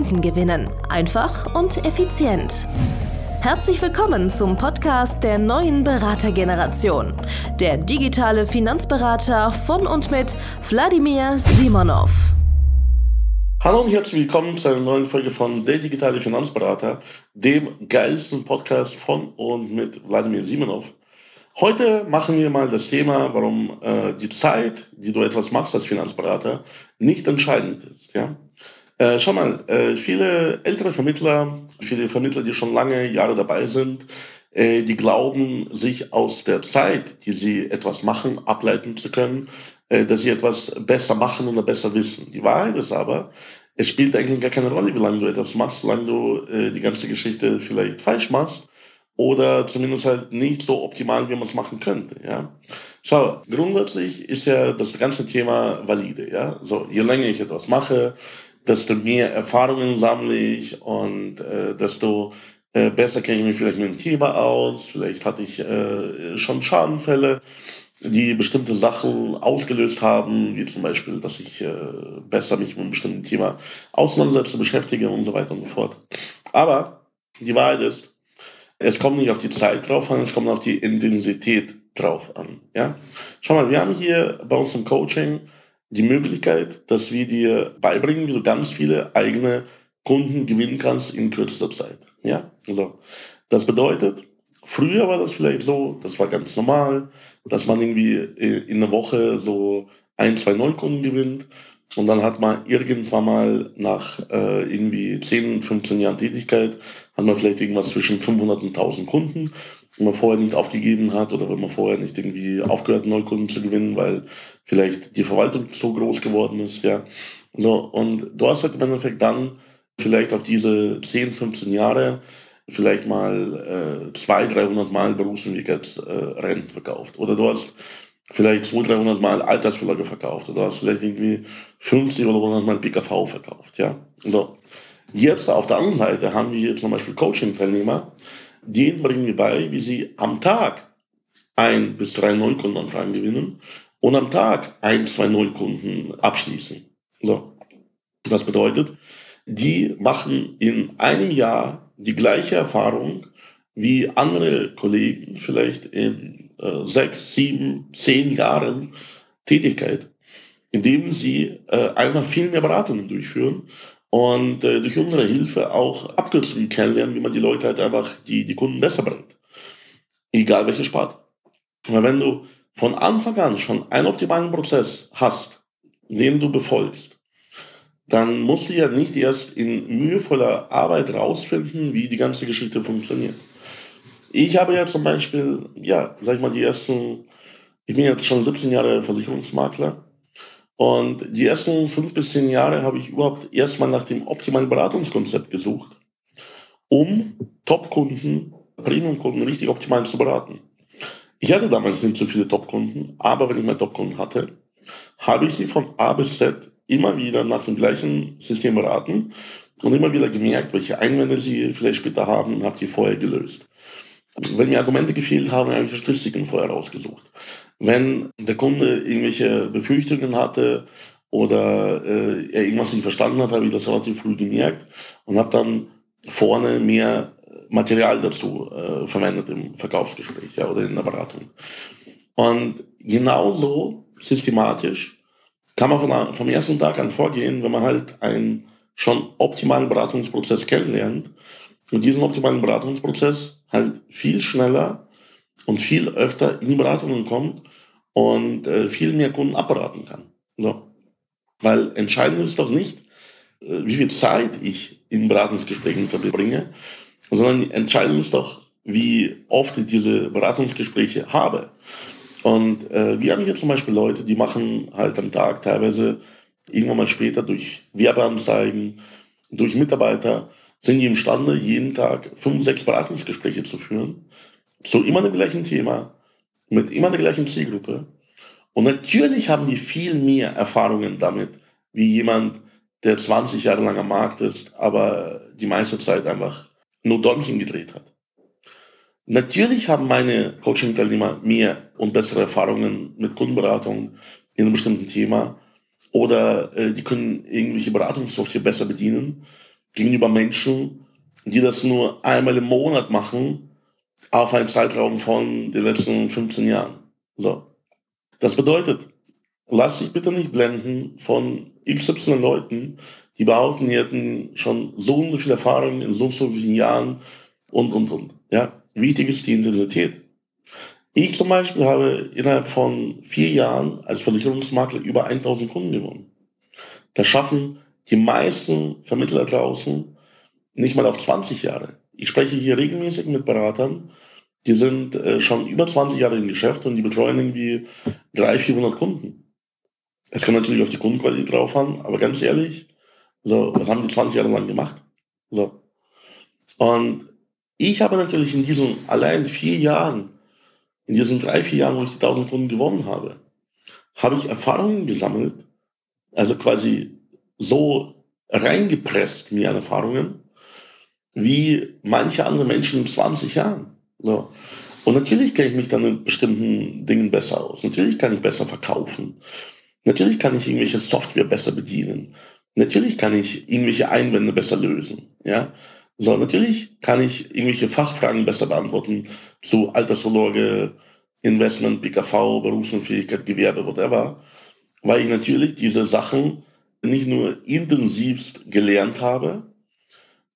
Kunden gewinnen. Einfach und effizient. Herzlich willkommen zum Podcast der neuen Beratergeneration. Der digitale Finanzberater von und mit Wladimir Simonov. Hallo und herzlich willkommen zu einer neuen Folge von Der digitale Finanzberater, dem geilsten Podcast von und mit Wladimir Simonov. Heute machen wir mal das Thema, warum äh, die Zeit, die du etwas machst als Finanzberater, nicht entscheidend ist. Ja? Äh, schau mal, äh, viele ältere Vermittler, viele Vermittler, die schon lange Jahre dabei sind, äh, die glauben, sich aus der Zeit, die sie etwas machen, ableiten zu können, äh, dass sie etwas besser machen oder besser wissen. Die Wahrheit ist aber, es spielt eigentlich gar keine Rolle, wie lange du etwas machst, solange du äh, die ganze Geschichte vielleicht falsch machst oder zumindest halt nicht so optimal, wie man es machen könnte. Ja, schau, grundsätzlich ist ja das ganze Thema valide. Ja, so je länger ich etwas mache, desto mehr Erfahrungen sammle ich und äh, desto äh, besser kenne ich mich vielleicht mit dem Thema aus. Vielleicht hatte ich äh, schon Schadenfälle, die bestimmte Sachen ausgelöst haben, wie zum Beispiel, dass ich äh, besser mich mit einem bestimmten Thema auseinandersetze, beschäftige und so weiter und so fort. Aber die Wahrheit ist, es kommt nicht auf die Zeit drauf an, es kommt auf die Intensität drauf an. Ja? Schau mal, wir haben hier bei uns im Coaching die Möglichkeit, dass wir dir beibringen, wie du ganz viele eigene Kunden gewinnen kannst in kürzester Zeit. Ja, also das bedeutet, früher war das vielleicht so, das war ganz normal, dass man irgendwie in einer Woche so ein, zwei Neukunden gewinnt. Und dann hat man irgendwann mal nach äh, irgendwie 10, 15 Jahren Tätigkeit, hat man vielleicht irgendwas zwischen 500 und 1000 Kunden wenn man vorher nicht aufgegeben hat oder wenn man vorher nicht irgendwie aufgehört, Neukunden zu gewinnen, weil vielleicht die Verwaltung so groß geworden ist, ja. So, und du hast halt im Endeffekt dann vielleicht auf diese 10, 15 Jahre vielleicht mal äh, 200, 300 Mal Berufsentwicklerrenten äh, verkauft. Oder du hast vielleicht 200, 300 Mal Altersvorlage verkauft. Oder du hast vielleicht irgendwie 50 oder 100 Mal PKV verkauft, ja. So. Jetzt auf der anderen Seite haben wir hier zum Beispiel Coaching-Teilnehmer, denen bringen wir bei, wie sie am Tag ein bis drei Neukundenanfragen gewinnen und am Tag ein, zwei Neukunden abschließen. So. Das bedeutet, die machen in einem Jahr die gleiche Erfahrung wie andere Kollegen vielleicht in äh, sechs, sieben, zehn Jahren Tätigkeit, indem sie äh, einfach viel mehr Beratungen durchführen und äh, durch unsere Hilfe auch Abkürzungen kennenlernen, wie man die Leute halt einfach, die, die Kunden besser bringt. Egal welche Sparte. Weil wenn du von Anfang an schon einen optimalen Prozess hast, den du befolgst, dann musst du ja nicht erst in mühevoller Arbeit rausfinden, wie die ganze Geschichte funktioniert. Ich habe ja zum Beispiel, ja, sag ich mal, die ersten, ich bin jetzt schon 17 Jahre Versicherungsmakler und die ersten fünf bis zehn Jahre habe ich überhaupt erstmal nach dem optimalen Beratungskonzept gesucht, um Top-Kunden, Premium-Kunden richtig optimal zu beraten. Ich hatte damals nicht so viele Top-Kunden, aber wenn ich mal Top-Kunden hatte, habe ich sie von A bis Z immer wieder nach dem gleichen System beraten und immer wieder gemerkt, welche Einwände sie vielleicht später haben und habe die vorher gelöst. Wenn mir Argumente gefehlt haben, habe ich Statistiken vorher rausgesucht. Wenn der Kunde irgendwelche Befürchtungen hatte oder äh, er irgendwas nicht verstanden hat, habe ich das relativ früh gemerkt und habe dann vorne mehr Material dazu äh, verwendet im Verkaufsgespräch ja, oder in der Beratung. Und genauso systematisch kann man von, vom ersten Tag an vorgehen, wenn man halt einen schon optimalen Beratungsprozess kennenlernt und diesen optimalen Beratungsprozess halt viel schneller und viel öfter in die Beratungen kommt und äh, viel mehr Kunden abberaten kann. So. Weil entscheidend ist doch nicht, äh, wie viel Zeit ich in Beratungsgesprächen verbringe, sondern entscheidend ist doch, wie oft ich diese Beratungsgespräche habe. Und äh, wir haben hier zum Beispiel Leute, die machen halt am Tag teilweise irgendwann mal später durch Werbeanzeigen durch Mitarbeiter sind die imstande, jeden Tag fünf, sechs Beratungsgespräche zu führen, zu immer dem gleichen Thema, mit immer der gleichen Zielgruppe. Und natürlich haben die viel mehr Erfahrungen damit, wie jemand, der 20 Jahre lang am Markt ist, aber die meiste Zeit einfach nur Däumchen gedreht hat. Natürlich haben meine Coaching-Teilnehmer mehr und bessere Erfahrungen mit Kundenberatung in einem bestimmten Thema oder äh, die können irgendwelche Beratungssoftware besser bedienen gegenüber Menschen, die das nur einmal im Monat machen auf einen Zeitraum von den letzten 15 Jahren. So. Das bedeutet, lass dich bitte nicht blenden von XY Leuten, die behaupten, die hätten schon so und so viel Erfahrung in so und so vielen Jahren und, und, und. Ja, wichtig ist die Intensität. Ich zum Beispiel habe innerhalb von vier Jahren als Versicherungsmakler über 1000 Kunden gewonnen. Das schaffen die meisten Vermittler draußen nicht mal auf 20 Jahre. Ich spreche hier regelmäßig mit Beratern, die sind äh, schon über 20 Jahre im Geschäft und die betreuen irgendwie 300, 400 Kunden. Es kommt natürlich auf die Kundenqualität drauf an, aber ganz ehrlich, so, was haben die 20 Jahre lang gemacht? So. Und ich habe natürlich in diesen allein vier Jahren, in diesen drei, vier Jahren, wo ich die 1000 Kunden gewonnen habe, habe ich Erfahrungen gesammelt, also quasi so reingepresst mir Erfahrungen, wie manche andere Menschen in 20 Jahren. So. Und natürlich kenne ich mich dann in bestimmten Dingen besser aus. Natürlich kann ich besser verkaufen. Natürlich kann ich irgendwelche Software besser bedienen. Natürlich kann ich irgendwelche Einwände besser lösen. Ja, so natürlich kann ich irgendwelche Fachfragen besser beantworten zu Altersvorsorge, Investment, PKV, Berufsunfähigkeit, Gewerbe, whatever, weil ich natürlich diese Sachen nicht nur intensivst gelernt habe,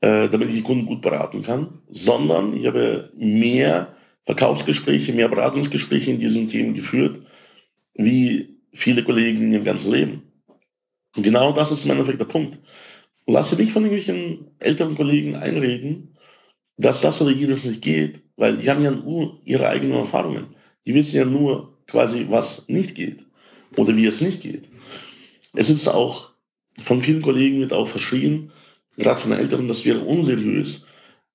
äh, damit ich die Kunden gut beraten kann, sondern ich habe mehr Verkaufsgespräche, mehr Beratungsgespräche in diesen Themen geführt, wie viele Kollegen in ihrem ganzen Leben. Und genau das ist im Endeffekt der Punkt. Lass dich nicht von irgendwelchen älteren Kollegen einreden, dass das oder jenes nicht geht, weil die haben ja nur ihre eigenen Erfahrungen. Die wissen ja nur quasi, was nicht geht oder wie es nicht geht. Es ist auch von vielen Kollegen wird auch verschrien, gerade von den Älteren, das wäre unseriös.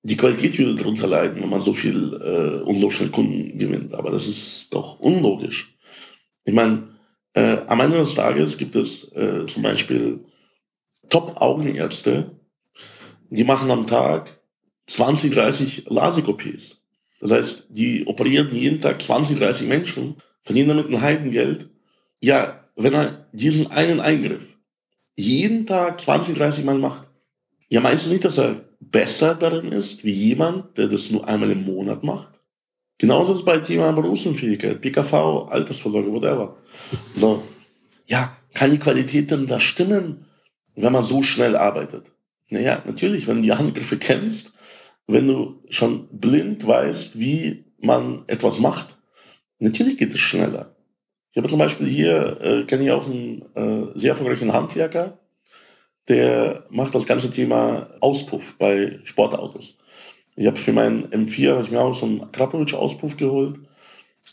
Die Qualität würde darunter leiden, wenn man so viel äh, und so schnell Kunden gewinnt. Aber das ist doch unlogisch. Ich meine, äh, am Ende des Tages gibt es äh, zum Beispiel Top-Augenärzte, die machen am Tag 20, 30 LASIK-OPs. Das heißt, die operieren jeden Tag 20, 30 Menschen, verdienen damit ein Heidengeld. Ja, wenn er diesen einen Eingriff jeden Tag 20, 30 Mal macht, ja, meinst du nicht, dass er besser darin ist, wie jemand, der das nur einmal im Monat macht? Genauso ist es bei Thema Berufsunfähigkeit, PKV, Altersvorsorge, whatever. So, ja, kann die Qualität denn da stimmen, wenn man so schnell arbeitet? Naja, natürlich, wenn du die Handgriffe kennst, wenn du schon blind weißt, wie man etwas macht, natürlich geht es schneller. Ich habe zum Beispiel hier, äh, kenne ich auch einen äh, sehr erfolgreichen Handwerker, der macht das ganze Thema Auspuff bei Sportautos. Ich habe für meinen M4 hab ich mir auch so einen Krapowitsch-Auspuff geholt.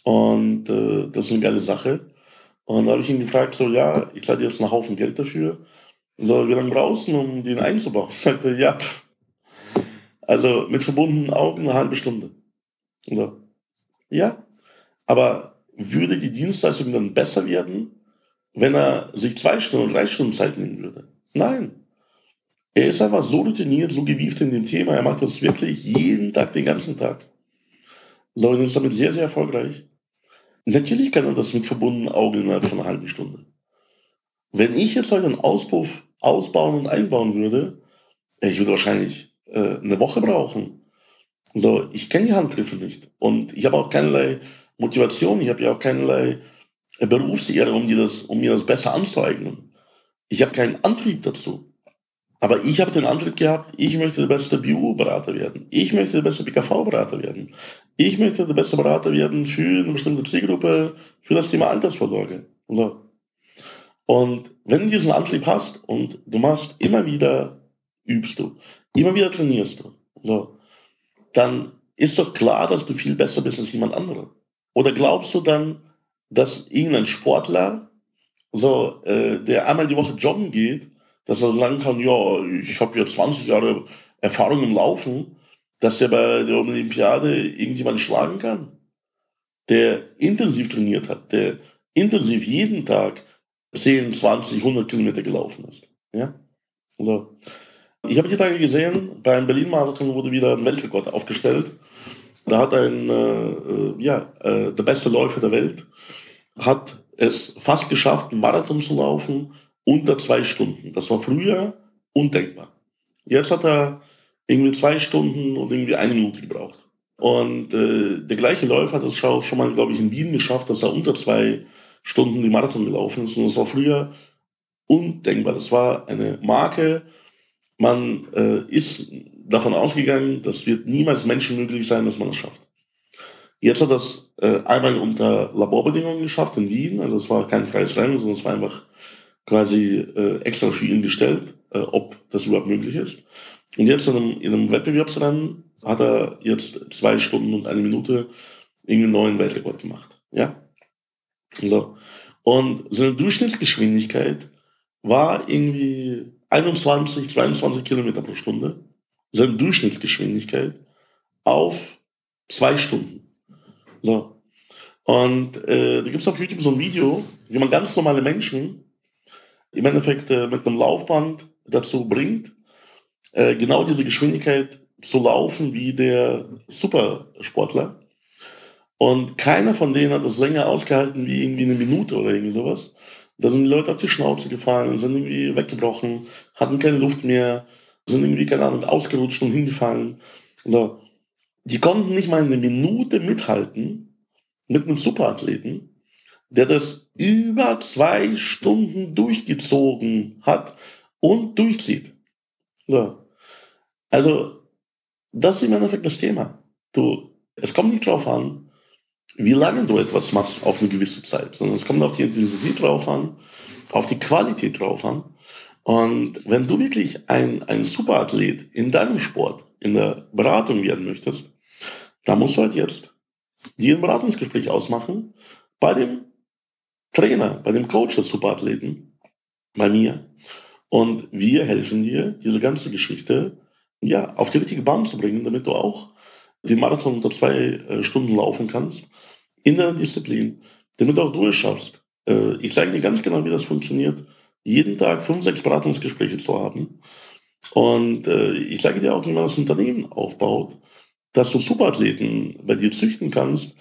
Und äh, das ist eine geile Sache. Und da habe ich ihn gefragt, so, ja, ich zahle jetzt einen Haufen Geld dafür. So, wie lange brauchst du, um den einzubauen? Sagte, ja, also mit verbundenen Augen eine halbe Stunde. So, ja, aber würde die Dienstleistung dann besser werden, wenn er sich zwei Stunden, drei Stunden Zeit nehmen würde? Nein. Er ist einfach so routiniert, so gewieft in dem Thema. Er macht das wirklich jeden Tag, den ganzen Tag. So, und ist damit sehr, sehr erfolgreich. Natürlich kann er das mit verbundenen Augen innerhalb von einer halben Stunde. Wenn ich jetzt heute einen Auspuff ausbauen und einbauen würde, ich würde wahrscheinlich äh, eine Woche brauchen. So, ich kenne die Handgriffe nicht. Und ich habe auch keinerlei Motivation, ich habe ja auch keinerlei Berufsehre, um, das, um mir das besser anzueignen. Ich habe keinen Antrieb dazu. Aber ich habe den Antrieb gehabt, ich möchte der beste BU-Berater werden. Ich möchte der beste BKV-Berater werden. Ich möchte der beste Berater werden für eine bestimmte Zielgruppe, für das Thema Altersvorsorge. So. Und wenn du diesen Antrieb hast und du machst immer wieder, übst du, immer wieder trainierst du, so, dann ist doch klar, dass du viel besser bist als jemand anderer. Oder glaubst du dann, dass irgendein Sportler, so, äh, der einmal die Woche joggen geht, dass er sagen kann, ja, ich habe jetzt 20 Jahre Erfahrung im Laufen, dass der bei der Olympiade irgendjemanden schlagen kann, der intensiv trainiert hat, der intensiv jeden Tag 10, 20, 100 Kilometer gelaufen ist. Ja? Also, ich habe die Tage gesehen, beim Berlin-Marathon wurde wieder ein Weltrekord aufgestellt. Da hat ein, äh, äh, ja, äh, der beste Läufer der Welt, hat es fast geschafft, einen Marathon zu laufen unter zwei Stunden. Das war früher undenkbar. Jetzt hat er irgendwie zwei Stunden und irgendwie eine Minute gebraucht. Und äh, der gleiche Läufer hat es schon mal, glaube ich, in Wien geschafft, dass er unter zwei Stunden die Marathon gelaufen ist. Und das war früher undenkbar. Das war eine Marke. Man äh, ist davon ausgegangen, das wird niemals Menschen möglich sein, dass man das schafft. Jetzt hat das äh, einmal unter Laborbedingungen geschafft in Wien. Also es war kein freies Rennen, sondern es war einfach quasi äh, extra für ihn gestellt, äh, ob das überhaupt möglich ist. Und jetzt in einem, in einem Wettbewerbsrennen hat er jetzt zwei Stunden und eine Minute irgendeinen neuen Weltrekord gemacht. Ja? So. Und seine Durchschnittsgeschwindigkeit war irgendwie 21, 22 Kilometer pro Stunde. Seine Durchschnittsgeschwindigkeit auf zwei Stunden. So. Und äh, da gibt es auf YouTube so ein Video, wie man ganz normale Menschen im Endeffekt äh, mit einem Laufband dazu bringt, äh, genau diese Geschwindigkeit zu laufen wie der Supersportler. Und keiner von denen hat das länger ausgehalten wie irgendwie eine Minute oder irgendwie sowas. Da sind die Leute auf die Schnauze gefallen, sind irgendwie weggebrochen, hatten keine Luft mehr, sind irgendwie, keine Ahnung, ausgerutscht und hingefallen. Also, die konnten nicht mal eine Minute mithalten mit einem Superathleten, der das über zwei Stunden durchgezogen hat und durchzieht. So. Also, das ist im Endeffekt das Thema. Du, es kommt nicht drauf an, wie lange du etwas machst auf eine gewisse Zeit, sondern es kommt auf die Intensität drauf an, auf die Qualität drauf an. Und wenn du wirklich ein, ein Superathlet in deinem Sport, in der Beratung werden möchtest, dann musst du halt jetzt dir ein Beratungsgespräch ausmachen bei dem Trainer, bei dem Coach des Superathleten, bei mir. Und wir helfen dir, diese ganze Geschichte ja, auf die richtige Bahn zu bringen, damit du auch den Marathon unter zwei äh, Stunden laufen kannst in der Disziplin, damit auch du es schaffst. Äh, ich zeige dir ganz genau, wie das funktioniert, jeden Tag fünf, sechs Beratungsgespräche zu haben. Und äh, ich zeige dir auch, wie man das Unternehmen aufbaut, dass du Superathleten bei dir züchten kannst,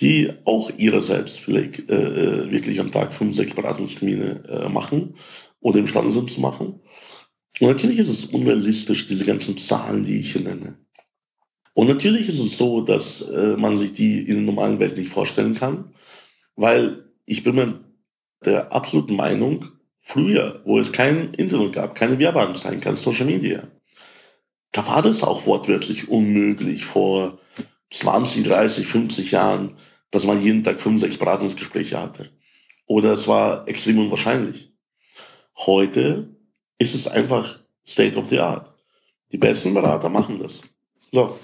die auch ihrerseits vielleicht äh, äh, wirklich am Tag fünf, sechs Beratungstermine äh, machen oder imstande sind zu machen. Und natürlich ist es unrealistisch, diese ganzen Zahlen, die ich hier nenne. Und natürlich ist es so, dass äh, man sich die in der normalen Welt nicht vorstellen kann, weil ich bin mir der absoluten Meinung, früher, wo es kein Internet gab, keine Werbeanzeigen, kein Social Media, da war das auch wortwörtlich unmöglich vor 20, 30, 50 Jahren, dass man jeden Tag fünf, sechs Beratungsgespräche hatte. Oder es war extrem unwahrscheinlich. Heute ist es einfach State of the Art. Die besten Berater machen das. So.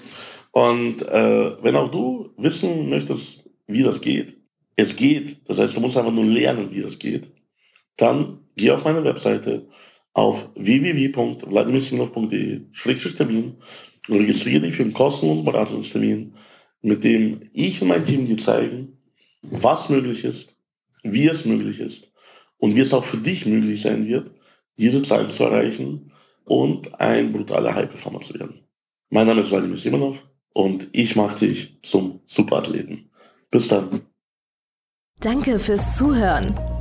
Und äh, wenn auch du wissen möchtest, wie das geht, es geht, das heißt, du musst einfach nur lernen, wie das geht, dann geh auf meine Webseite auf www.vladimirsimonov.de-termin und registriere dich für einen kostenlosen Beratungstermin, mit dem ich und mein Team dir zeigen, was möglich ist, wie es möglich ist und wie es auch für dich möglich sein wird, diese Zeit zu erreichen und ein brutaler High-Performer zu werden. Mein Name ist Vladimir Simonov und ich mache dich zum Superathleten. Bis dann. Danke fürs Zuhören.